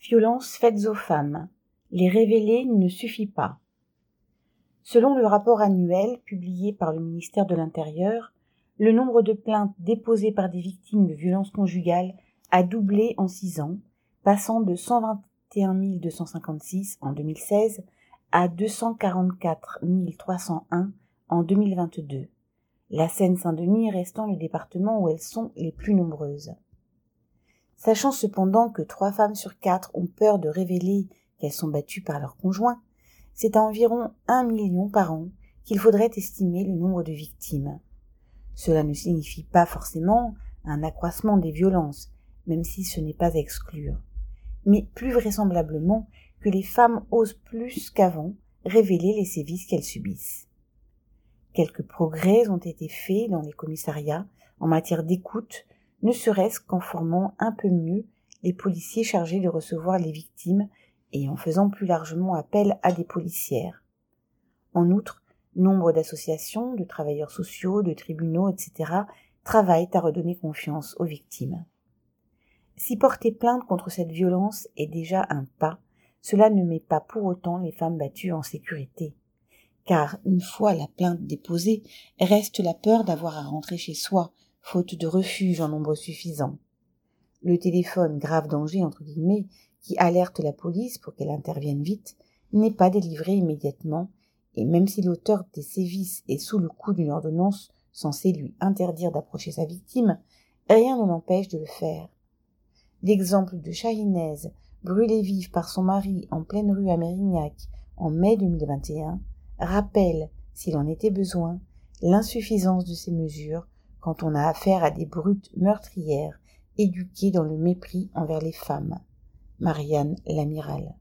Violences faites aux femmes. Les révéler ne suffit pas. Selon le rapport annuel publié par le ministère de l'Intérieur, le nombre de plaintes déposées par des victimes de violences conjugales a doublé en six ans, passant de 121 256 en 2016 à 244 301 en 2022, la Seine-Saint-Denis restant le département où elles sont les plus nombreuses. Sachant cependant que trois femmes sur quatre ont peur de révéler qu'elles sont battues par leur conjoint, c'est à environ un million par an qu'il faudrait estimer le nombre de victimes. Cela ne signifie pas forcément un accroissement des violences, même si ce n'est pas à exclure, mais plus vraisemblablement que les femmes osent plus qu'avant révéler les sévices qu'elles subissent. Quelques progrès ont été faits dans les commissariats en matière d'écoute, ne serait-ce qu'en formant un peu mieux les policiers chargés de recevoir les victimes et en faisant plus largement appel à des policières. En outre, nombre d'associations, de travailleurs sociaux, de tribunaux, etc. travaillent à redonner confiance aux victimes. Si porter plainte contre cette violence est déjà un pas, cela ne met pas pour autant les femmes battues en sécurité. Car une fois la plainte déposée, reste la peur d'avoir à rentrer chez soi, faute de refuge en nombre suffisant. Le téléphone grave danger entre guillemets qui alerte la police pour qu'elle intervienne vite n'est pas délivré immédiatement et même si l'auteur des sévices est sous le coup d'une ordonnance censée lui interdire d'approcher sa victime, rien ne l'empêche de le faire. L'exemple de Chahinez brûlée vive par son mari en pleine rue à Mérignac en mai 2021, rappelle, s'il en était besoin, l'insuffisance de ces mesures quand on a affaire à des brutes meurtrières éduquées dans le mépris envers les femmes. Marianne l'amiral.